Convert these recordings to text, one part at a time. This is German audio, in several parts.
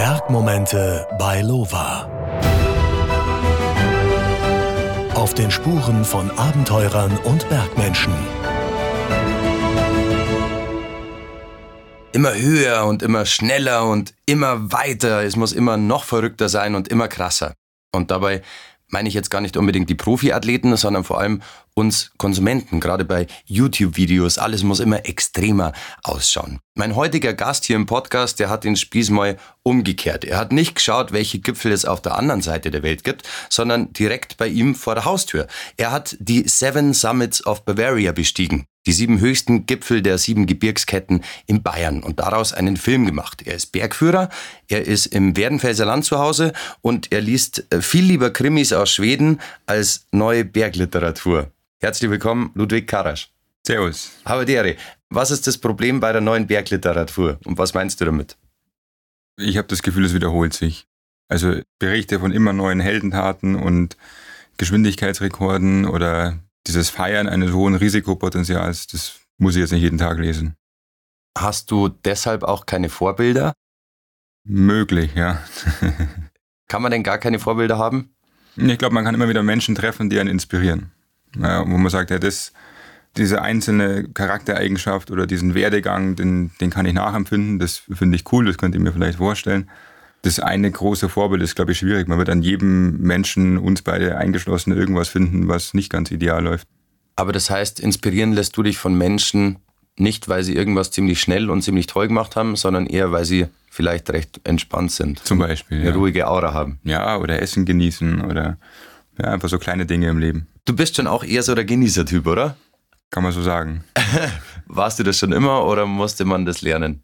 Bergmomente bei Lova. Auf den Spuren von Abenteurern und Bergmenschen. Immer höher und immer schneller und immer weiter. Es muss immer noch verrückter sein und immer krasser. Und dabei meine ich jetzt gar nicht unbedingt die Profiathleten, sondern vor allem uns Konsumenten, gerade bei YouTube-Videos. Alles muss immer extremer ausschauen. Mein heutiger Gast hier im Podcast, der hat den Spieß mal umgekehrt. Er hat nicht geschaut, welche Gipfel es auf der anderen Seite der Welt gibt, sondern direkt bei ihm vor der Haustür. Er hat die Seven Summits of Bavaria bestiegen die sieben höchsten Gipfel der sieben Gebirgsketten in Bayern und daraus einen Film gemacht. Er ist Bergführer, er ist im Werdenfelser Land zu Hause und er liest äh, viel lieber Krimis aus Schweden als neue Bergliteratur. Herzlich willkommen, Ludwig Karasch. Servus. Habadere. Was ist das Problem bei der neuen Bergliteratur und was meinst du damit? Ich habe das Gefühl, es wiederholt sich. Also Berichte von immer neuen Heldentaten und Geschwindigkeitsrekorden oder dieses Feiern eines hohen Risikopotenzials, das muss ich jetzt nicht jeden Tag lesen. Hast du deshalb auch keine Vorbilder? Möglich, ja. kann man denn gar keine Vorbilder haben? Ich glaube, man kann immer wieder Menschen treffen, die einen inspirieren. Ja, wo man sagt, ja, das, diese einzelne Charaktereigenschaft oder diesen Werdegang, den, den kann ich nachempfinden, das finde ich cool, das könnt ihr mir vielleicht vorstellen das eine große Vorbild ist, glaube ich, schwierig. Man wird an jedem Menschen, uns beide eingeschlossen, irgendwas finden, was nicht ganz ideal läuft. Aber das heißt, inspirieren lässt du dich von Menschen nicht, weil sie irgendwas ziemlich schnell und ziemlich toll gemacht haben, sondern eher, weil sie vielleicht recht entspannt sind. Zum Beispiel. Eine ja. ruhige Aura haben. Ja, oder Essen genießen oder ja, einfach so kleine Dinge im Leben. Du bist schon auch eher so der Genießertyp, oder? Kann man so sagen. Warst du das schon immer oder musste man das lernen?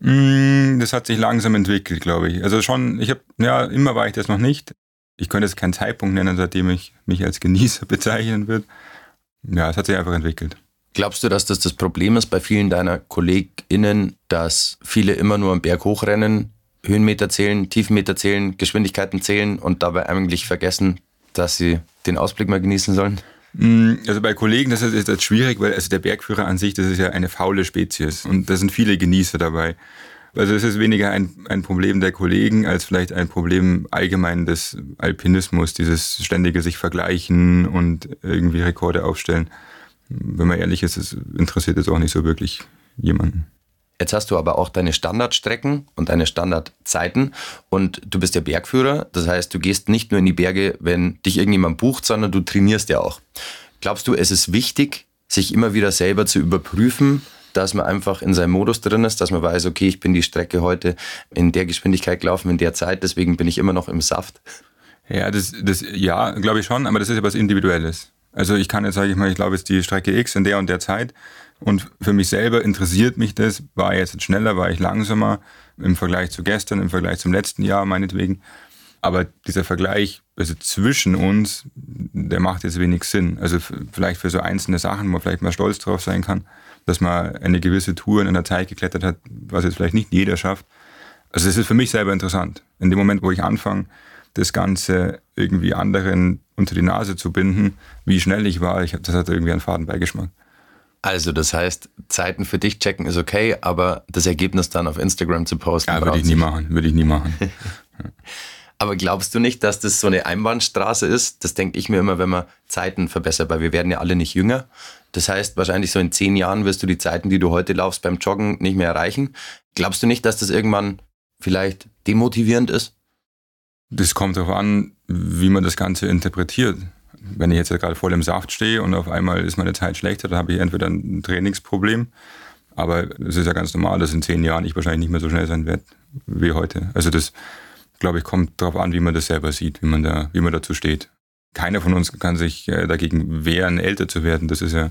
Mm, das hat sich langsam entwickelt, glaube ich. Also schon, ich habe, ja, immer war ich das noch nicht. Ich könnte jetzt keinen Zeitpunkt nennen, seitdem ich mich als Genießer bezeichnen würde. Ja, es hat sich einfach entwickelt. Glaubst du, dass das das Problem ist bei vielen deiner KollegInnen, dass viele immer nur am Berg hochrennen, Höhenmeter zählen, Tiefenmeter zählen, Geschwindigkeiten zählen und dabei eigentlich vergessen, dass sie den Ausblick mal genießen sollen? Mm, also bei Kollegen, das ist jetzt schwierig, weil also der Bergführer an sich, das ist ja eine faule Spezies und da sind viele Genießer dabei. Also es ist weniger ein, ein Problem der Kollegen als vielleicht ein Problem allgemein des Alpinismus, dieses ständige sich vergleichen und irgendwie Rekorde aufstellen. Wenn man ehrlich ist, es interessiert jetzt auch nicht so wirklich jemanden. Jetzt hast du aber auch deine Standardstrecken und deine Standardzeiten und du bist ja Bergführer. Das heißt, du gehst nicht nur in die Berge, wenn dich irgendjemand bucht, sondern du trainierst ja auch. Glaubst du, es ist wichtig, sich immer wieder selber zu überprüfen, dass man einfach in seinem Modus drin ist, dass man weiß, okay, ich bin die Strecke heute in der Geschwindigkeit gelaufen, in der Zeit, deswegen bin ich immer noch im Saft? Ja, das, das ja, glaube ich schon, aber das ist ja was Individuelles. Also ich kann jetzt, sage ich mal, ich glaube, es ist die Strecke X in der und der Zeit und für mich selber interessiert mich das, war ich jetzt schneller, war ich langsamer im Vergleich zu gestern, im Vergleich zum letzten Jahr meinetwegen. Aber dieser Vergleich also zwischen uns, der macht jetzt wenig Sinn. Also vielleicht für so einzelne Sachen, wo man vielleicht mal stolz drauf sein kann, dass man eine gewisse Tour in einer Zeit geklettert hat, was jetzt vielleicht nicht jeder schafft. Also es ist für mich selber interessant. In dem Moment, wo ich anfange, das Ganze irgendwie anderen unter die Nase zu binden, wie schnell ich war, ich, das hat irgendwie einen faden Beigeschmack. Also das heißt, Zeiten für dich checken ist okay, aber das Ergebnis dann auf Instagram zu posten. Ja, würde ich nie machen, würde ich nie machen. aber glaubst du nicht, dass das so eine Einbahnstraße ist? Das denke ich mir immer, wenn man Zeiten verbessert, weil wir werden ja alle nicht jünger. Das heißt, wahrscheinlich so in zehn Jahren wirst du die Zeiten, die du heute laufst beim Joggen, nicht mehr erreichen. Glaubst du nicht, dass das irgendwann vielleicht demotivierend ist? Das kommt darauf an, wie man das Ganze interpretiert wenn ich jetzt gerade voll im Saft stehe und auf einmal ist meine Zeit schlechter, dann habe ich entweder ein Trainingsproblem, aber es ist ja ganz normal, dass in zehn Jahren ich wahrscheinlich nicht mehr so schnell sein werde wie heute. Also das, glaube ich, kommt darauf an, wie man das selber sieht, wie man da, wie man dazu steht. Keiner von uns kann sich äh, dagegen wehren, älter zu werden. Das ist ja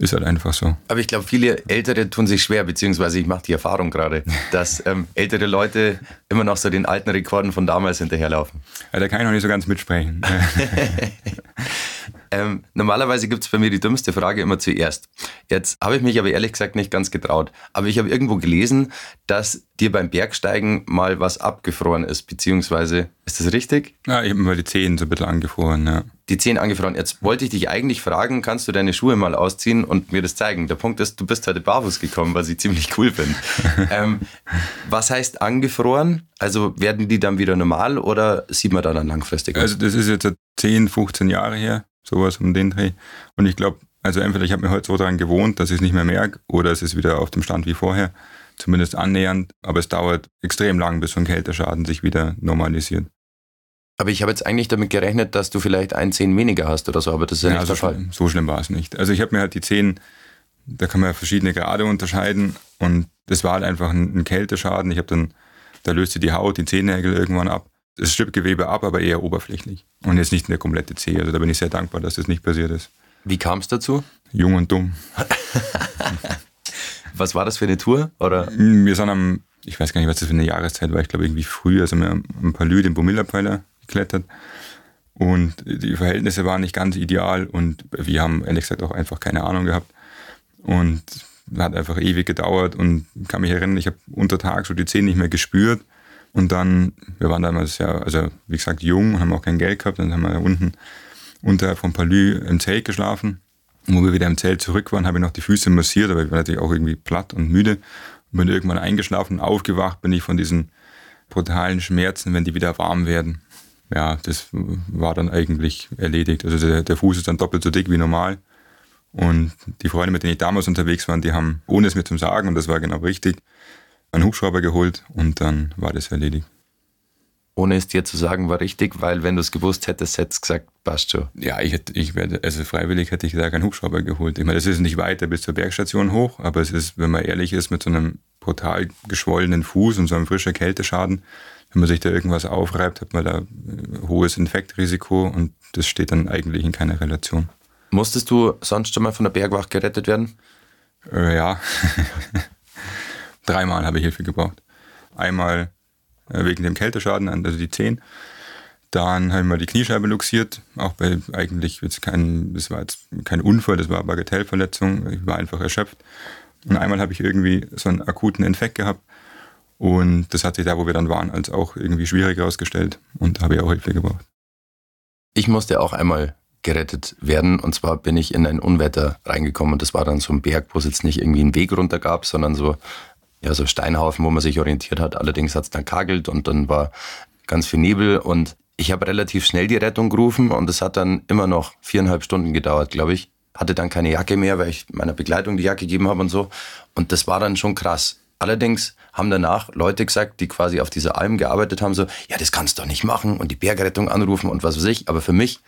ist halt einfach so. Aber ich glaube, viele Ältere tun sich schwer, beziehungsweise ich mache die Erfahrung gerade, dass ähm, ältere Leute immer noch so den alten Rekorden von damals hinterherlaufen. Ja, da kann ich noch nicht so ganz mitsprechen. Ähm, normalerweise gibt es bei mir die dümmste Frage immer zuerst. Jetzt habe ich mich aber ehrlich gesagt nicht ganz getraut. Aber ich habe irgendwo gelesen, dass dir beim Bergsteigen mal was abgefroren ist, beziehungsweise, ist das richtig? Ja, ich habe mal die Zehen so ein bisschen angefroren, ja. Die Zehen angefroren. Jetzt wollte ich dich eigentlich fragen, kannst du deine Schuhe mal ausziehen und mir das zeigen? Der Punkt ist, du bist heute barfuß gekommen, was ich ziemlich cool finde. ähm, was heißt angefroren? Also werden die dann wieder normal oder sieht man da dann langfristig aus? Also das ist jetzt 10, 15 Jahre her, sowas um den Dreh. Und ich glaube, also entweder ich habe mir heute so daran gewohnt, dass ich es nicht mehr merke, oder es ist wieder auf dem Stand wie vorher zumindest annähernd, aber es dauert extrem lang, bis so ein Kälteschaden sich wieder normalisiert. Aber ich habe jetzt eigentlich damit gerechnet, dass du vielleicht ein Zehn weniger hast oder so, aber das ist ja, ja nicht so der Fall. Schlimm, so schlimm war es nicht. Also ich habe mir halt die Zehen, da kann man ja verschiedene Grade unterscheiden und das war halt einfach ein, ein Kälteschaden. Ich habe dann, da löste die Haut, die Zehennägel irgendwann ab. Das Stippgewebe ab, aber eher oberflächlich und jetzt nicht eine komplette Zehe. Also da bin ich sehr dankbar, dass das nicht passiert ist. Wie kam es dazu? Jung und dumm. Was war das für eine Tour? Oder? Wir sind am, ich weiß gar nicht, was das für eine Jahreszeit war, ich glaube irgendwie früh, also wir haben ein paar Lü den Bomilla-Pfeiler geklettert. Und die Verhältnisse waren nicht ganz ideal und wir haben ehrlich gesagt auch einfach keine Ahnung gehabt. Und hat einfach ewig gedauert und kann mich erinnern, ich habe unter Tag so die Zehen nicht mehr gespürt. Und dann, wir waren damals ja, also wie gesagt, jung und haben auch kein Geld gehabt. Dann haben wir unten unterhalb von Palü im Zelt geschlafen. Und wo wir wieder im Zelt zurück waren, habe ich noch die Füße massiert, aber ich war natürlich auch irgendwie platt und müde. Und bin irgendwann eingeschlafen aufgewacht bin ich von diesen brutalen Schmerzen, wenn die wieder warm werden. Ja, das war dann eigentlich erledigt. Also der, der Fuß ist dann doppelt so dick wie normal. Und die Freunde, mit denen ich damals unterwegs war, die haben, ohne es mir zu sagen, und das war genau richtig, einen Hubschrauber geholt und dann war das erledigt ohne es dir zu sagen, war richtig, weil wenn du es gewusst hättest, hättest du gesagt, passt schon. Ja, ich hätte, ich werde, also freiwillig hätte ich da keinen Hubschrauber geholt. Ich meine, das ist nicht weiter bis zur Bergstation hoch, aber es ist, wenn man ehrlich ist, mit so einem brutal geschwollenen Fuß und so einem frischen Kälteschaden, wenn man sich da irgendwas aufreibt, hat man da ein hohes Infektrisiko und das steht dann eigentlich in keiner Relation. Musstest du sonst schon mal von der Bergwacht gerettet werden? Äh, ja. Dreimal habe ich Hilfe gebraucht. Einmal äh, wegen dem Kälteschaden, also die Zehen. Dann haben wir die Kniescheibe luxiert, auch bei eigentlich jetzt kein, das war jetzt kein Unfall, das war Bagatellverletzung, ich war einfach erschöpft. Und einmal habe ich irgendwie so einen akuten Infekt gehabt und das hat sich da, wo wir dann waren, als auch irgendwie schwierig herausgestellt und da habe ich auch Hilfe gebraucht. Ich musste auch einmal gerettet werden und zwar bin ich in ein Unwetter reingekommen und das war dann so ein Berg, wo es jetzt nicht irgendwie einen Weg runter gab, sondern so ja, so Steinhaufen, wo man sich orientiert hat. Allerdings hat es dann kagelt und dann war ganz viel Nebel und ich habe relativ schnell die Rettung gerufen und es hat dann immer noch viereinhalb Stunden gedauert, glaube ich. Hatte dann keine Jacke mehr, weil ich meiner Begleitung die Jacke gegeben habe und so. Und das war dann schon krass. Allerdings haben danach Leute gesagt, die quasi auf dieser Alm gearbeitet haben, so, ja, das kannst du doch nicht machen und die Bergrettung anrufen und was weiß ich. Aber für mich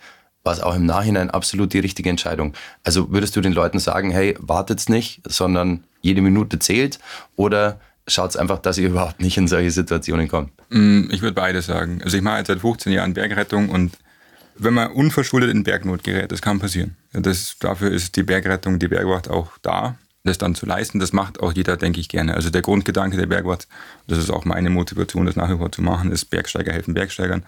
war es auch im Nachhinein absolut die richtige Entscheidung. Also würdest du den Leuten sagen, hey, wartet's nicht, sondern jede Minute zählt oder schaut einfach, dass ihr überhaupt nicht in solche Situationen kommt? Mm, ich würde beides sagen. Also ich mache jetzt seit 15 Jahren Bergrettung und wenn man unverschuldet in Bergnot gerät, das kann passieren. Das, dafür ist die Bergrettung, die Bergwacht auch da, das dann zu leisten. Das macht auch jeder, denke ich, gerne. Also der Grundgedanke der Bergwacht, das ist auch meine Motivation, das nach wie vor zu machen, ist Bergsteiger helfen Bergsteigern.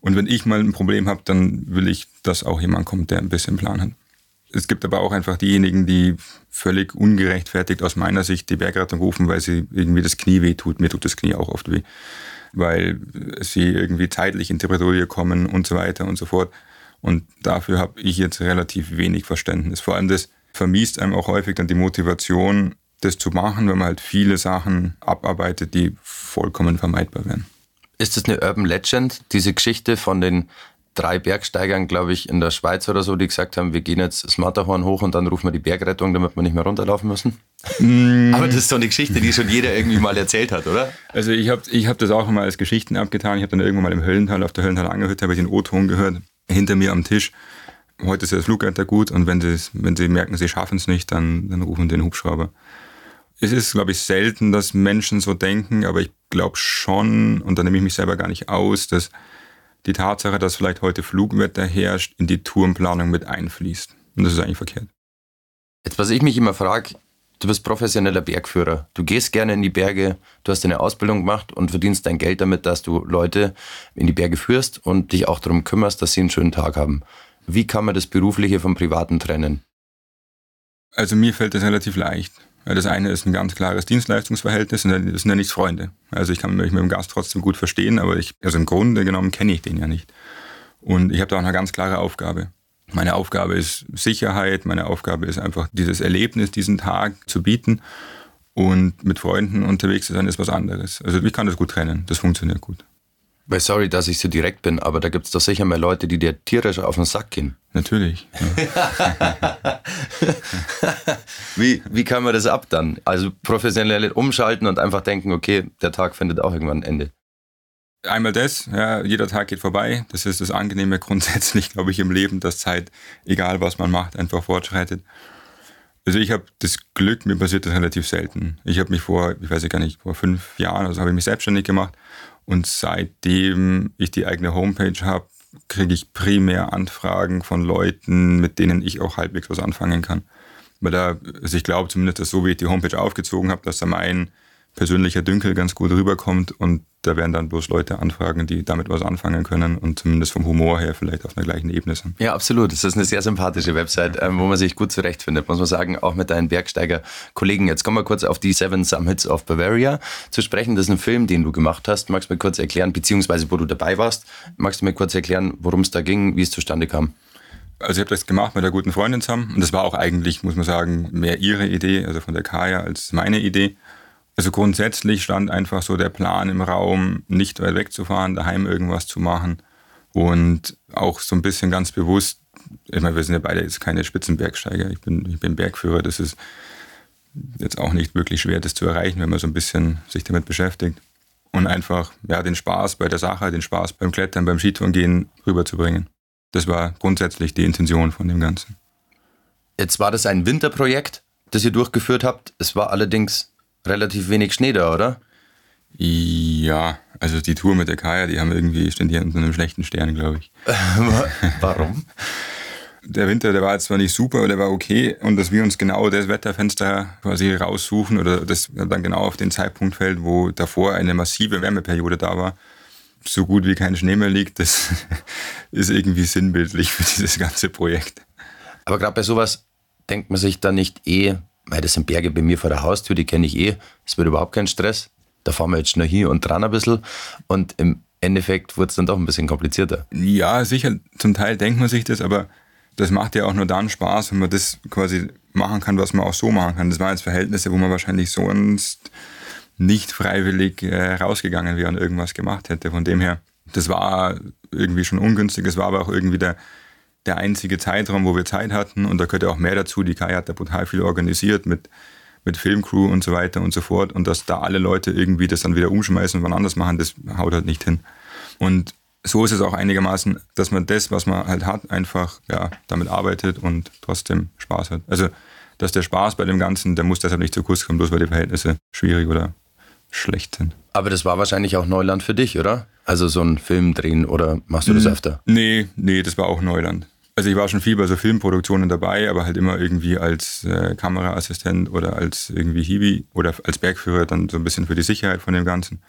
Und wenn ich mal ein Problem habe, dann will ich, dass auch jemand kommt, der ein bisschen Plan hat. Es gibt aber auch einfach diejenigen, die völlig ungerechtfertigt aus meiner Sicht die Bergrettung rufen, weil sie irgendwie das Knie weh tut. Mir tut das Knie auch oft weh, weil sie irgendwie zeitlich in die Bredouille kommen und so weiter und so fort. Und dafür habe ich jetzt relativ wenig Verständnis. Vor allem das vermiest einem auch häufig dann die Motivation, das zu machen, wenn man halt viele Sachen abarbeitet, die vollkommen vermeidbar wären. Ist das eine Urban Legend, diese Geschichte von den drei Bergsteigern, glaube ich, in der Schweiz oder so, die gesagt haben, wir gehen jetzt das Matterhorn hoch und dann rufen wir die Bergrettung, damit wir nicht mehr runterlaufen müssen? Mm. Aber das ist so eine Geschichte, die schon jeder irgendwie mal erzählt hat, oder? Also ich habe ich hab das auch mal als Geschichten abgetan. Ich habe dann irgendwann mal im Höllental, auf der Höllental angehört, habe ich den O-Ton gehört, hinter mir am Tisch. Heute ist ja das Flugwetter gut und wenn sie, wenn sie merken, sie schaffen es nicht, dann, dann rufen den Hubschrauber. Es ist, glaube ich, selten, dass Menschen so denken, aber ich glaube schon, und da nehme ich mich selber gar nicht aus, dass die Tatsache, dass vielleicht heute Flugwetter herrscht, in die Tourenplanung mit einfließt. Und das ist eigentlich verkehrt. Jetzt, was ich mich immer frage, du bist professioneller Bergführer. Du gehst gerne in die Berge, du hast eine Ausbildung gemacht und verdienst dein Geld damit, dass du Leute in die Berge führst und dich auch darum kümmerst, dass sie einen schönen Tag haben. Wie kann man das Berufliche vom Privaten trennen? Also mir fällt das relativ leicht. Das eine ist ein ganz klares Dienstleistungsverhältnis und das sind ja nicht Freunde. Also ich kann mich mit dem Gast trotzdem gut verstehen, aber ich, also im Grunde genommen kenne ich den ja nicht. Und ich habe da auch eine ganz klare Aufgabe. Meine Aufgabe ist Sicherheit, meine Aufgabe ist einfach dieses Erlebnis, diesen Tag zu bieten. Und mit Freunden unterwegs zu sein, ist was anderes. Also ich kann das gut trennen, das funktioniert gut. Weil sorry, dass ich so direkt bin, aber da gibt es doch sicher mehr Leute, die dir tierisch auf den Sack gehen. Natürlich. Ja. wie, wie kann man das ab dann? Also professionell umschalten und einfach denken, okay, der Tag findet auch irgendwann ein Ende. Einmal das, ja, jeder Tag geht vorbei. Das ist das Angenehme grundsätzlich, glaube ich, im Leben, dass Zeit, egal was man macht, einfach fortschreitet. Also ich habe das Glück, mir passiert das relativ selten. Ich habe mich vor, ich weiß gar nicht, vor fünf Jahren, also habe ich mich selbstständig gemacht und seitdem ich die eigene Homepage habe, kriege ich primär Anfragen von Leuten, mit denen ich auch halbwegs was anfangen kann. Weil da, also ich glaube zumindest, dass so wie ich die Homepage aufgezogen habe, dass da mein persönlicher Dünkel ganz gut rüberkommt und da werden dann bloß Leute anfragen, die damit was anfangen können und zumindest vom Humor her vielleicht auf einer gleichen Ebene sind. Ja, absolut. Das ist eine sehr sympathische Website, ähm, wo man sich gut zurechtfindet, muss man sagen, auch mit deinen Bergsteiger-Kollegen. Jetzt kommen wir kurz auf die Seven Summits of Bavaria zu sprechen. Das ist ein Film, den du gemacht hast. Magst du mir kurz erklären, beziehungsweise wo du dabei warst, magst du mir kurz erklären, worum es da ging, wie es zustande kam? Also ich habe das gemacht mit einer guten Freundin zusammen und das war auch eigentlich, muss man sagen, mehr ihre Idee, also von der Kaya, als meine Idee. Also grundsätzlich stand einfach so der Plan im Raum, nicht weit wegzufahren, daheim irgendwas zu machen und auch so ein bisschen ganz bewusst, ich meine, wir sind ja beide jetzt keine Spitzenbergsteiger, ich bin, ich bin Bergführer, das ist jetzt auch nicht wirklich schwer, das zu erreichen, wenn man so ein bisschen sich damit beschäftigt. Und einfach ja, den Spaß bei der Sache, den Spaß beim Klettern, beim Skitourengehen rüberzubringen. Das war grundsätzlich die Intention von dem Ganzen. Jetzt war das ein Winterprojekt, das ihr durchgeführt habt. Es war allerdings relativ wenig Schnee da, oder? Ja, also die Tour mit der Kaya, die haben irgendwie, stehen hier unter einem schlechten Stern, glaube ich. Warum? Der Winter, der war jetzt zwar nicht super, aber der war okay. Und dass wir uns genau das Wetterfenster quasi raussuchen oder das dann genau auf den Zeitpunkt fällt, wo davor eine massive Wärmeperiode da war, so gut wie kein Schnee mehr liegt, das ist irgendwie sinnbildlich für dieses ganze Projekt. Aber gerade bei sowas denkt man sich dann nicht eh, weil das sind Berge bei mir vor der Haustür, die kenne ich eh. Es wird überhaupt kein Stress. Da fahren wir jetzt schnell hier und dran ein bisschen. Und im Endeffekt wird es dann doch ein bisschen komplizierter. Ja, sicher, zum Teil denkt man sich das, aber das macht ja auch nur dann Spaß, wenn man das quasi machen kann, was man auch so machen kann. Das waren jetzt Verhältnisse, wo man wahrscheinlich sonst nicht freiwillig äh, rausgegangen wäre und irgendwas gemacht hätte. Von dem her, das war irgendwie schon ungünstig. Es war aber auch irgendwie der, der einzige Zeitraum, wo wir Zeit hatten. Und da gehört ja auch mehr dazu. Die Kai hat da brutal viel organisiert mit, mit Filmcrew und so weiter und so fort. Und dass da alle Leute irgendwie das dann wieder umschmeißen und wann anders machen, das haut halt nicht hin. Und so ist es auch einigermaßen, dass man das, was man halt hat, einfach ja, damit arbeitet und trotzdem Spaß hat. Also, dass der Spaß bei dem Ganzen, der muss deshalb nicht zu kurz kommen, bloß weil die Verhältnisse schwierig oder schlecht sind. Aber das war wahrscheinlich auch Neuland für dich, oder? Also so ein Film drehen oder machst du das öfter? Nee, nee, das war auch Neuland. Also ich war schon viel bei so Filmproduktionen dabei, aber halt immer irgendwie als äh, Kameraassistent oder als irgendwie Hiwi oder als Bergführer dann so ein bisschen für die Sicherheit von dem Ganzen.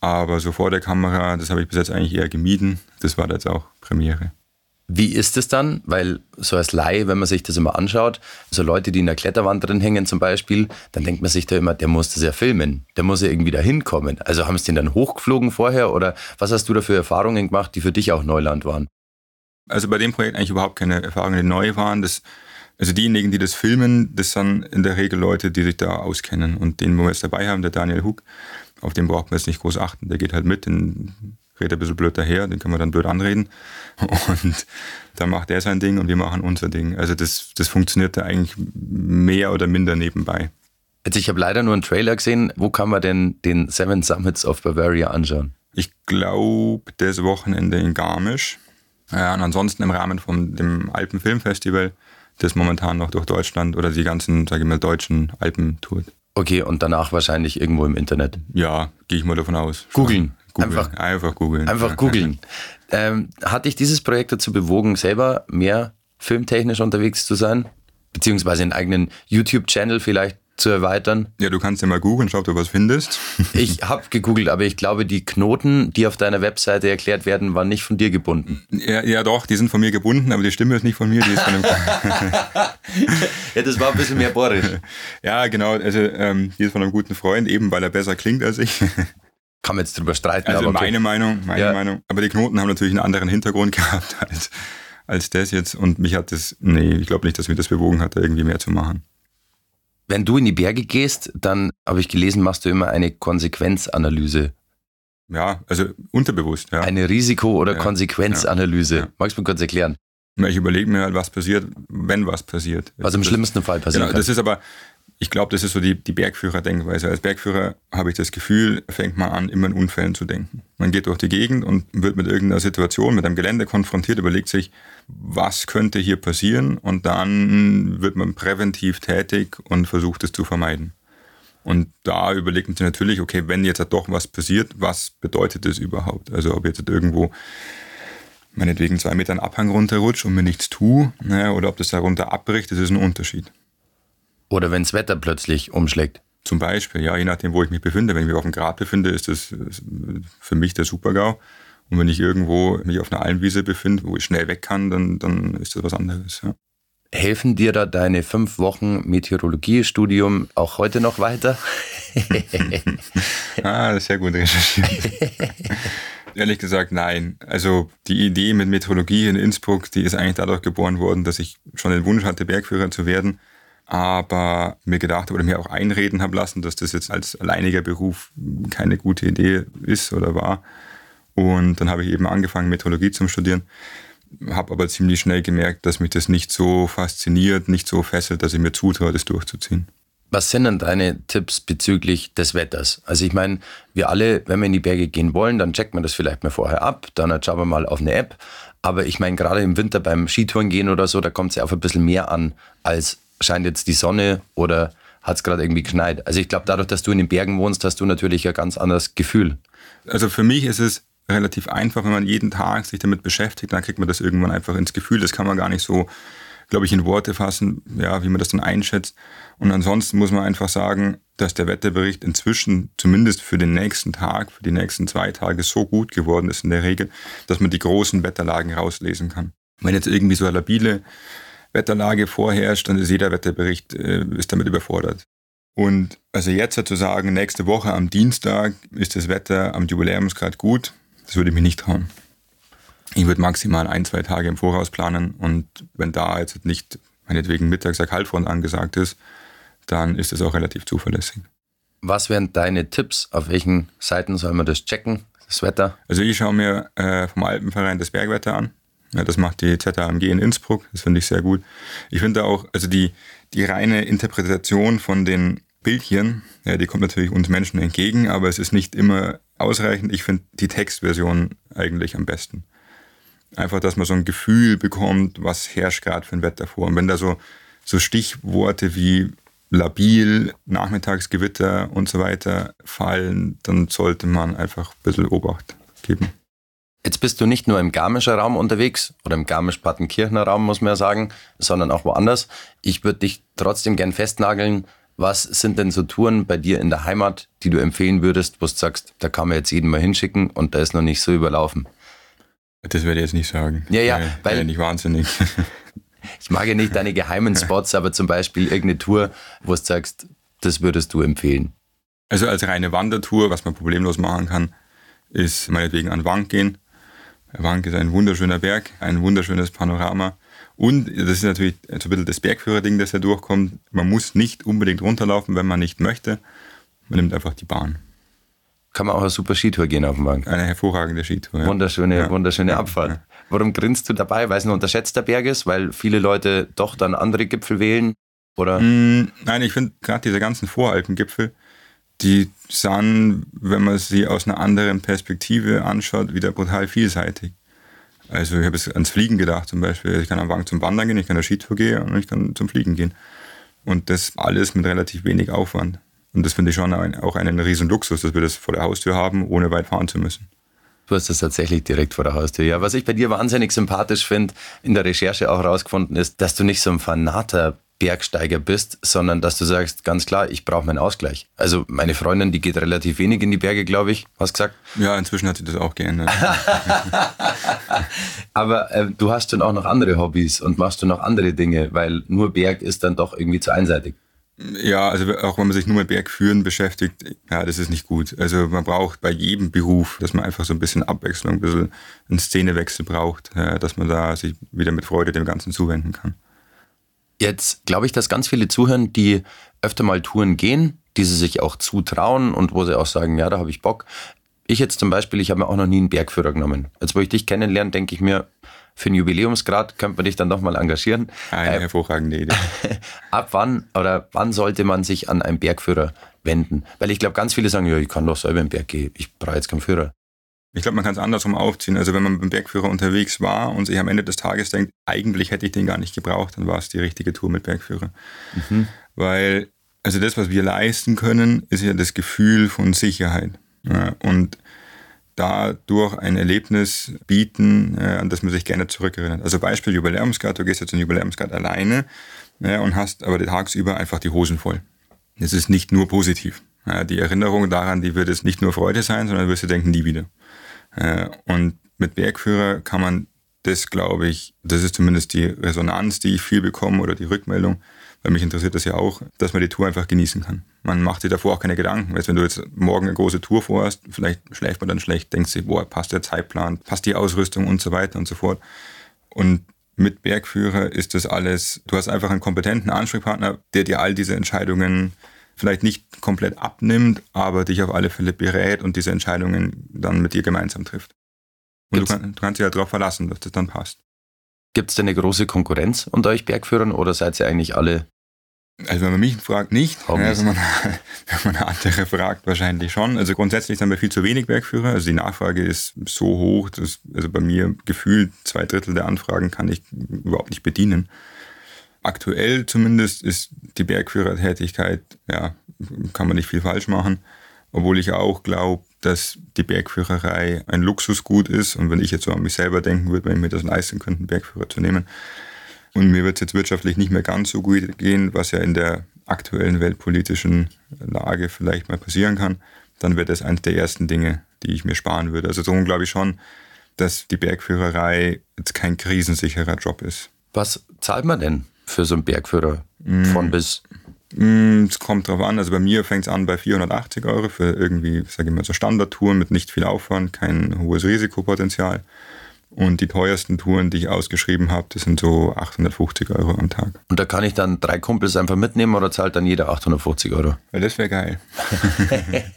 Aber so vor der Kamera, das habe ich bis jetzt eigentlich eher gemieden. Das war jetzt auch Premiere. Wie ist es dann? Weil so als Laie, wenn man sich das immer anschaut, so Leute, die in der Kletterwand drin hängen zum Beispiel, dann denkt man sich da immer, der muss das ja filmen, der muss ja irgendwie da hinkommen. Also haben sie den dann hochgeflogen vorher oder was hast du da für Erfahrungen gemacht, die für dich auch Neuland waren? Also bei dem Projekt eigentlich überhaupt keine Erfahrungen, die neu waren. Das, also diejenigen, die das filmen, das sind in der Regel Leute, die sich da auskennen. Und den, wo wir jetzt dabei haben, der Daniel Huck, auf den braucht man jetzt nicht groß achten. Der geht halt mit, den redet ein bisschen blöd daher, den kann man dann blöd anreden. Und dann macht er sein Ding und wir machen unser Ding. Also das, das funktioniert da eigentlich mehr oder minder nebenbei. Jetzt, ich habe leider nur einen Trailer gesehen. Wo kann man denn den Seven Summits of Bavaria anschauen? Ich glaube, das Wochenende in Garmisch. Ja, und ansonsten im Rahmen von dem Alpenfilmfestival, das momentan noch durch Deutschland oder die ganzen, sage ich mal, deutschen Alpen tourt. Okay, und danach wahrscheinlich irgendwo im Internet. Ja, gehe ich mal davon aus. Googeln. Googeln. Einfach, einfach googeln. Einfach googeln. ähm, hat dich dieses Projekt dazu bewogen, selber mehr filmtechnisch unterwegs zu sein? Beziehungsweise einen eigenen YouTube-Channel vielleicht zu erweitern. Ja, du kannst ja mal googeln, schau, ob du was findest. Ich habe gegoogelt, aber ich glaube, die Knoten, die auf deiner Webseite erklärt werden, waren nicht von dir gebunden. Ja, ja doch, die sind von mir gebunden, aber die Stimme ist nicht von mir, die ist von einem. ja, das war ein bisschen mehr bohrisch. Ja, genau, also ähm, die ist von einem guten Freund, eben weil er besser klingt als ich. Kann man jetzt drüber streiten. Also aber okay. meine Meinung, meine Ja. Meinung. Aber die Knoten haben natürlich einen anderen Hintergrund gehabt als, als das jetzt. Und mich hat das, nee, ich glaube nicht, dass mich das bewogen hat, da irgendwie mehr zu machen. Wenn du in die Berge gehst, dann habe ich gelesen, machst du immer eine Konsequenzanalyse. Ja, also unterbewusst, ja. Eine Risiko- oder Ja, Konsequenzanalyse. ja. Magst du mir kurz erklären? Ich überlege mir halt, was passiert, wenn was passiert. Was im schlimmsten Fall passieren Genau, das ist aber, ich glaube, das ist so die, die Bergführer-Denkweise. Als Bergführer habe ich das Gefühl, fängt man an, immer in Unfällen zu denken. Man geht durch die Gegend und wird mit irgendeiner Situation, mit einem Gelände konfrontiert, überlegt sich, was könnte hier passieren und dann wird man präventiv tätig und versucht es zu vermeiden. Und da überlegt man sich natürlich, okay, wenn jetzt doch was passiert, was bedeutet das überhaupt? Also ob jetzt irgendwo meinetwegen zwei Meter einen Abhang runterrutscht und mir nichts tue, ne, oder ob das darunter abbricht, das ist ein Unterschied. Oder wenn das Wetter plötzlich umschlägt. Zum Beispiel, ja, je nachdem, wo ich mich befinde. Wenn ich mich auf dem Grat befinde, ist das für mich der Supergau. Und wenn ich irgendwo mich auf einer Almwiese befinde, wo ich schnell weg kann, dann, dann ist das was anderes. Ja. Helfen dir da deine fünf Wochen Meteorologiestudium auch heute noch weiter? Ah, das ist sehr gut recherchiert. Ehrlich gesagt, nein. Also die Idee mit Meteorologie in Innsbruck, die ist eigentlich dadurch geboren worden, dass ich schon den Wunsch hatte, Bergführer zu werden, aber mir gedacht habe oder mir auch einreden habe lassen, dass das jetzt als alleiniger Beruf keine gute Idee ist oder war. Und dann habe ich eben angefangen, Meteorologie zu studieren, habe aber ziemlich schnell gemerkt, dass mich das nicht so fasziniert, nicht so fesselt, dass ich mir zutraue, das durchzuziehen. Was sind denn deine Tipps bezüglich des Wetters? Also ich meine, wir alle, wenn wir in die Berge gehen wollen, dann checkt man das vielleicht mal vorher ab, dann schauen wir mal auf eine App. Aber ich meine, gerade im Winter beim Skitouren gehen oder so, da kommt es ja auf ein bisschen mehr an, als scheint jetzt die Sonne oder hat es gerade irgendwie geschneit. Also ich glaube, dadurch, dass du in den Bergen wohnst, hast du natürlich ein ganz anderes Gefühl. Also für mich ist es relativ einfach, wenn man jeden Tag sich damit beschäftigt, dann kriegt man das irgendwann einfach ins Gefühl. Das kann man gar nicht so, glaube ich, in Worte fassen, ja, wie man das dann einschätzt. Und ansonsten muss man einfach sagen, dass der Wetterbericht inzwischen zumindest für den nächsten Tag, für die nächsten zwei Tage so gut geworden ist in der Regel, dass man die großen Wetterlagen rauslesen kann. Wenn jetzt irgendwie so eine labile Wetterlage vorherrscht, dann ist jeder Wetterbericht äh, ist damit überfordert. Und also jetzt zu sagen, nächste Woche am Dienstag ist das Wetter am Jubiläumsgrad gut, das würde ich mir nicht trauen. Ich würde maximal ein, zwei Tage im Voraus planen und wenn da jetzt nicht meinetwegen mittags der Kaltfront angesagt ist, dann ist es auch relativ zuverlässig. Was wären deine Tipps? Auf welchen Seiten soll man das checken, das Wetter? Also ich schaue mir äh, vom Alpenverein das Bergwetter an. Ja, das macht die ZAMG in Innsbruck. Das finde ich sehr gut. Ich finde auch, also die, die reine Interpretation von den Bildchen, ja, die kommt natürlich uns Menschen entgegen, aber es ist nicht immer ausreichend. Ich finde die Textversion eigentlich am besten. Einfach, dass man so ein Gefühl bekommt, was herrscht gerade für ein Wetter vor. Und wenn da so, so Stichworte wie labil, Nachmittagsgewitter und so weiter fallen, dann sollte man einfach ein bisschen Obacht geben. Jetzt bist du nicht nur im Garmischer Raum unterwegs oder im Garmisch-Partenkirchener Raum, muss man ja sagen, sondern auch woanders. Ich würde dich trotzdem gern festnageln. Was sind denn so Touren bei dir in der Heimat, die du empfehlen würdest, wo du sagst, da kann man jetzt jeden mal hinschicken und da ist noch nicht so überlaufen? Das werde ich jetzt nicht sagen. Ja, ja, Weil, weil- weil nicht wahnsinnig. Ich mag ja nicht deine geheimen Spots, aber zum Beispiel irgendeine Tour, wo du sagst, das würdest du empfehlen. Also als reine Wandertour, was man problemlos machen kann, ist meinetwegen an Wank gehen. Wank ist ein wunderschöner Berg, ein wunderschönes Panorama. Und das ist natürlich so ein bisschen das Bergführerding, das da durchkommt. Man muss nicht unbedingt runterlaufen, wenn man nicht möchte. Man nimmt einfach die Bahn. Kann man auch eine super Skitour gehen auf dem Wagen. Eine hervorragende Skitour. ja. Wunderschöne, Ja. wunderschöne Ja, Abfahrt. Warum grinst du dabei? Weil es ein unterschätzter Berg ist, weil viele Leute doch dann andere Gipfel wählen? Oder? Mm, Nein, ich finde gerade diese ganzen Voralpengipfel, die sind, wenn man sie aus einer anderen Perspektive anschaut, wieder brutal vielseitig. Also ich habe jetzt ans Fliegen gedacht zum Beispiel. Ich kann am Wagen zum Wandern gehen, ich kann der Skitour gehen und ich kann zum Fliegen gehen. Und das alles mit relativ wenig Aufwand. Und das finde ich schon ein, auch einen riesen Luxus, dass wir das vor der Haustür haben, ohne weit fahren zu müssen. Du hast das tatsächlich direkt vor der Haustür. Ja, was ich bei dir wahnsinnig sympathisch finde, in der Recherche auch rausgefunden ist, dass du nicht so ein Fanater Bergsteiger bist, sondern dass du sagst, ganz klar, ich brauche meinen Ausgleich. Also meine Freundin, die geht relativ wenig in die Berge, glaube ich, hast gesagt. Ja, inzwischen hat sich das auch geändert. Aber äh, du hast dann auch noch andere Hobbys und machst du noch andere Dinge, weil nur Berg ist dann doch irgendwie zu einseitig. Ja, also auch wenn man sich nur mit Bergführen beschäftigt, ja, das ist nicht gut. Also man braucht bei jedem Beruf, dass man einfach so ein bisschen Abwechslung, ein bisschen einen Szenewechsel braucht, dass man da sich wieder mit Freude dem Ganzen zuwenden kann. Jetzt glaube ich, dass ganz viele zuhören, die öfter mal Touren gehen, die sie sich auch zutrauen und wo sie auch sagen, ja, da habe ich Bock. Ich jetzt zum Beispiel, ich habe mir auch noch nie einen Bergführer genommen. Jetzt, wo ich dich kennenlerne, denke ich mir, für einen Jubiläumsgrad könnte man dich dann doch mal engagieren. Eine äh, hervorragende Idee. Ab wann oder wann sollte man sich an einen Bergführer wenden? Weil ich glaube, ganz viele sagen, ja, ich kann doch selber im Berg gehen, ich brauche jetzt keinen Führer. Ich glaube, man kann es andersrum aufziehen. Also wenn man mit dem Bergführer unterwegs war und sich am Ende des Tages denkt, eigentlich hätte ich den gar nicht gebraucht, dann war es die richtige Tour mit Bergführer. Mhm. Weil, also das, was wir leisten können, ist ja das Gefühl von Sicherheit. Ja, und dadurch ein Erlebnis bieten, äh, an das man sich gerne zurückerinnert. Also Beispiel Jubiläumsgrad, du gehst jetzt in Jubiläumsgrad alleine ja, und hast aber tagsüber einfach die Hosen voll. Das ist nicht nur positiv. Ja, die Erinnerung daran, die wird es nicht nur Freude sein, sondern wirst du denken, nie wieder. Äh, und mit Bergführer kann man das, glaube ich, das ist zumindest die Resonanz, die ich viel bekomme oder die Rückmeldung, weil mich interessiert das ja auch, dass man die Tour einfach genießen kann. Man macht sich davor auch keine Gedanken. Weißt, wenn du jetzt morgen eine große Tour vorhast, vielleicht schläft man dann schlecht, denkt sich, boah, passt der Zeitplan, passt die Ausrüstung und so weiter und so fort. Und mit Bergführer ist das alles, du hast einfach einen kompetenten Ansprechpartner, der dir all diese Entscheidungen vielleicht nicht komplett abnimmt, aber dich auf alle Fälle berät und diese Entscheidungen dann mit dir gemeinsam trifft. Und du, kann, du, kannst dich ja darauf verlassen, dass das dann passt. Gibt es denn eine große Konkurrenz unter euch Bergführern oder seid ihr eigentlich alle also wenn man mich fragt, nicht. Ja, wenn, man, wenn man andere fragt, wahrscheinlich schon. Also grundsätzlich haben wir viel zu wenig Bergführer. Also die Nachfrage ist so hoch, dass also bei mir gefühlt zwei Drittel der Anfragen kann ich überhaupt nicht bedienen. Aktuell zumindest ist die Bergführertätigkeit, ja, kann man nicht viel falsch machen. Obwohl ich auch glaube, dass die Bergführerei ein Luxusgut ist. Und wenn ich jetzt so an mich selber denken würde, wenn ich mir das leisten könnte, einen Bergführer zu nehmen, und mir wird es jetzt wirtschaftlich nicht mehr ganz so gut gehen, was ja in der aktuellen weltpolitischen Lage vielleicht mal passieren kann, dann wäre das eines der ersten Dinge, die ich mir sparen würde. Also darum glaube ich schon, dass die Bergführerei jetzt kein krisensicherer Job ist. Was zahlt man denn für so einen Bergführer mm. von bis? Mm, es kommt drauf an. Also bei mir fängt es an bei 480 Euro für irgendwie, sage ich mal, so Standardtouren mit nicht viel Aufwand, kein hohes Risikopotenzial. Und die teuersten Touren, die ich ausgeschrieben habe, das sind so 850 Euro am Tag. Und da kann ich dann drei Kumpels einfach mitnehmen oder zahlt dann jeder 850 Euro? Ja, das wäre geil.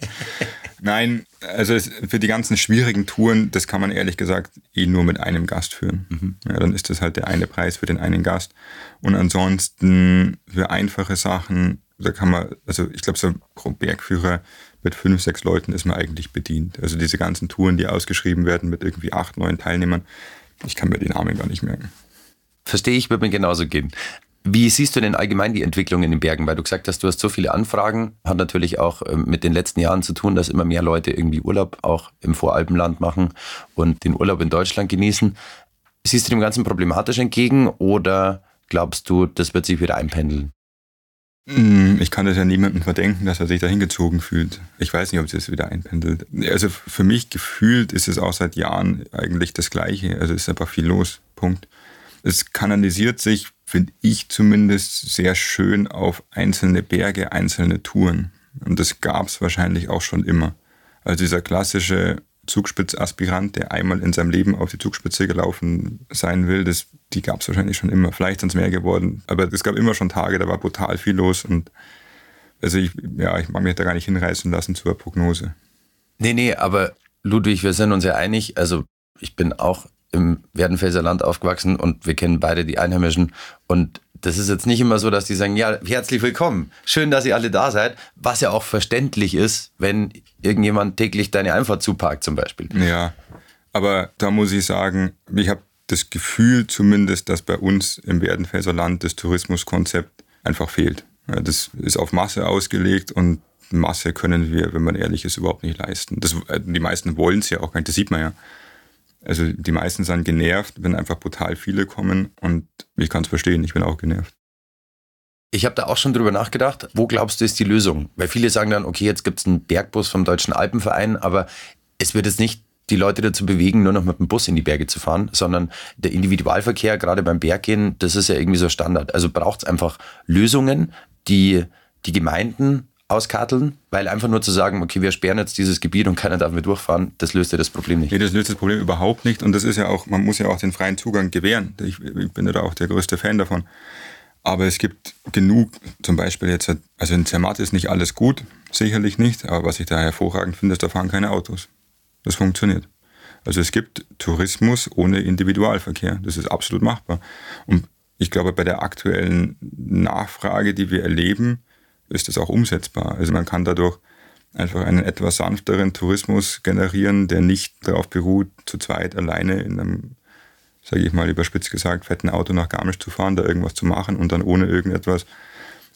Nein, also es, für die ganzen schwierigen Touren, das kann man ehrlich gesagt eh nur mit einem Gast führen. Mhm. Ja, dann ist das halt der eine Preis für den einen Gast. Und ansonsten für einfache Sachen, da kann man, also ich glaube, so pro Bergführer mit fünf, sechs Leuten ist man eigentlich bedient. Also diese ganzen Touren, die ausgeschrieben werden mit irgendwie acht, neun Teilnehmern, ich kann mir die Namen gar nicht merken. Verstehe ich, würde mir genauso gehen. Wie siehst du denn allgemein die Entwicklung in den Bergen? Weil du gesagt hast, du hast so viele Anfragen, hat natürlich auch ähm, mit den letzten Jahren zu tun, dass immer mehr Leute irgendwie Urlaub auch im Voralpenland machen und den Urlaub in Deutschland genießen. Siehst du dem Ganzen problematisch entgegen oder glaubst du, das wird sich wieder einpendeln? Hm, ich kann das ja niemandem verdenken, dass er sich da hingezogen fühlt. Ich weiß nicht, ob sich das wieder einpendelt. Also für mich gefühlt ist es auch seit Jahren eigentlich das Gleiche. Also es ist einfach viel los. Punkt. Es kanalisiert sich, finde ich zumindest, sehr schön auf einzelne Berge, einzelne Touren. Und das gab es wahrscheinlich auch schon immer. Also dieser klassische Zugspitzaspirant, der einmal in seinem Leben auf die Zugspitze gelaufen sein will, das, die gab es wahrscheinlich schon immer. Vielleicht sind es mehr geworden, aber es gab immer schon Tage, da war brutal viel los und also ich, ja, ich mag mich da gar nicht hinreißen lassen zur Prognose. Nee, nee, aber Ludwig, wir sind uns ja einig, also ich bin auch im Werdenfelser Land aufgewachsen und wir kennen beide die Einheimischen und das ist jetzt nicht immer so, dass die sagen, ja, herzlich willkommen, schön, dass ihr alle da seid, was ja auch verständlich ist, wenn irgendjemand täglich deine Einfahrt zuparkt zum Beispiel. Ja, aber da muss ich sagen, ich habe das Gefühl zumindest, dass bei uns im Werdenfelser Land das Tourismuskonzept einfach fehlt. Das ist auf Masse ausgelegt und Masse können wir, wenn man ehrlich ist, überhaupt nicht leisten. Das, äh, die meisten wollen es ja auch gar nicht, das sieht man ja. Also die meisten sind genervt, wenn einfach brutal viele kommen und ich kann es verstehen, ich bin auch genervt. Ich habe da auch schon drüber nachgedacht. Wo glaubst du, ist die Lösung? Weil viele sagen dann, okay, jetzt gibt es einen Bergbus vom Deutschen Alpenverein, aber es wird jetzt nicht die Leute dazu bewegen, nur noch mit dem Bus in die Berge zu fahren, sondern der Individualverkehr, gerade beim Berggehen, das ist ja irgendwie so Standard. Also braucht es einfach Lösungen, die die Gemeinden auskarteln, weil einfach nur zu sagen, okay, wir sperren jetzt dieses Gebiet und keiner darf mehr durchfahren, das löst ja das Problem nicht. Nee, das löst das Problem überhaupt nicht und das ist ja auch, man muss ja auch den freien Zugang gewähren. Ich, ich bin ja da auch der größte Fan davon. Aber es gibt genug, zum Beispiel jetzt, also in Zermatt ist nicht alles gut, sicherlich nicht, aber was ich da hervorragend finde, ist, da fahren keine Autos. Das funktioniert. Also es gibt Tourismus ohne Individualverkehr. Das ist absolut machbar. Und ich glaube, bei der aktuellen Nachfrage, die wir erleben, ist das auch umsetzbar. Also man kann dadurch einfach einen etwas sanfteren Tourismus generieren, der nicht darauf beruht, zu zweit alleine in einem, sage ich mal überspitzt gesagt, fetten Auto nach Garmisch zu fahren, da irgendwas zu machen und dann ohne irgendetwas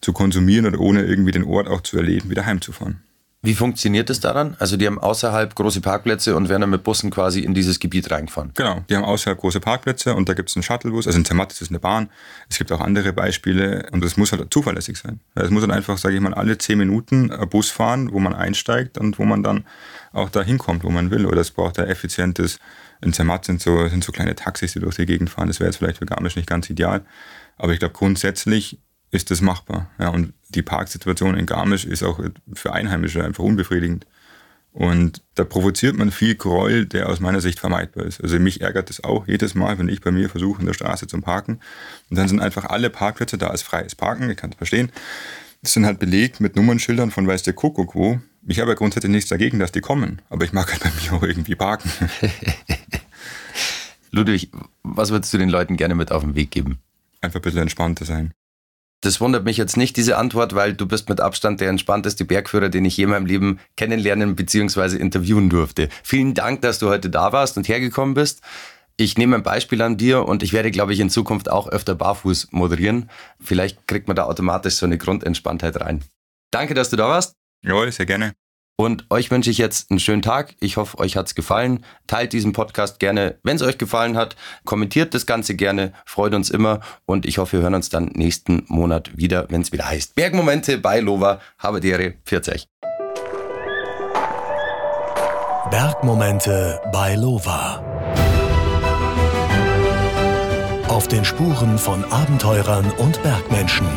zu konsumieren oder ohne irgendwie den Ort auch zu erleben, wieder heimzufahren. Wie funktioniert das daran? Also die haben außerhalb große Parkplätze und werden dann mit Bussen quasi in dieses Gebiet reingefahren. Genau, die haben außerhalb große Parkplätze und da gibt es einen Shuttlebus, also in Zermatt ist eine Bahn. Es gibt auch andere Beispiele und das muss halt zuverlässig sein. Es muss dann einfach, sage ich mal, alle zehn Minuten ein Bus fahren, wo man einsteigt und wo man dann auch da hinkommt, wo man will. Oder es braucht ein effizientes, in Zermatt sind so, sind so kleine Taxis, die durch die Gegend fahren. Das wäre jetzt vielleicht für Garmisch nicht ganz ideal. Aber ich glaube, grundsätzlich ist das machbar. Ja, und die Parksituation in Garmisch ist auch für Einheimische einfach unbefriedigend. Und da provoziert man viel Groll, der aus meiner Sicht vermeidbar ist. Also mich ärgert das auch jedes Mal, wenn ich bei mir versuche, in der Straße zu parken. Und dann sind einfach alle Parkplätze da als freies Parken, ich kann es verstehen. Das sind halt belegt mit Nummernschildern von weiß der Kuckuck wo. Ich habe ja grundsätzlich nichts dagegen, dass die kommen, aber ich mag halt bei mir auch irgendwie parken. Ludwig, was würdest du den Leuten gerne mit auf den Weg geben? Einfach ein bisschen entspannter sein. Das wundert mich jetzt nicht, diese Antwort, weil du bist mit Abstand der entspannteste Bergführer, den ich je in meinem Leben kennenlernen bzw. interviewen durfte. Vielen Dank, dass du heute da warst und hergekommen bist. Ich nehme ein Beispiel an dir und ich werde, glaube ich, in Zukunft auch öfter barfuß moderieren. Vielleicht kriegt man da automatisch so eine Grundentspanntheit rein. Danke, dass du da warst. Jawohl, sehr gerne. Und euch wünsche ich jetzt einen schönen Tag. Ich hoffe, euch hat es gefallen. Teilt diesen Podcast gerne, wenn es euch gefallen hat. Kommentiert das Ganze gerne. Freut uns immer. Und ich hoffe, wir hören uns dann nächsten Monat wieder, wenn es wieder heißt Bergmomente bei Lova. Habe Dere. 40. Bergmomente bei Lova. Auf den Spuren von Abenteurern und Bergmenschen.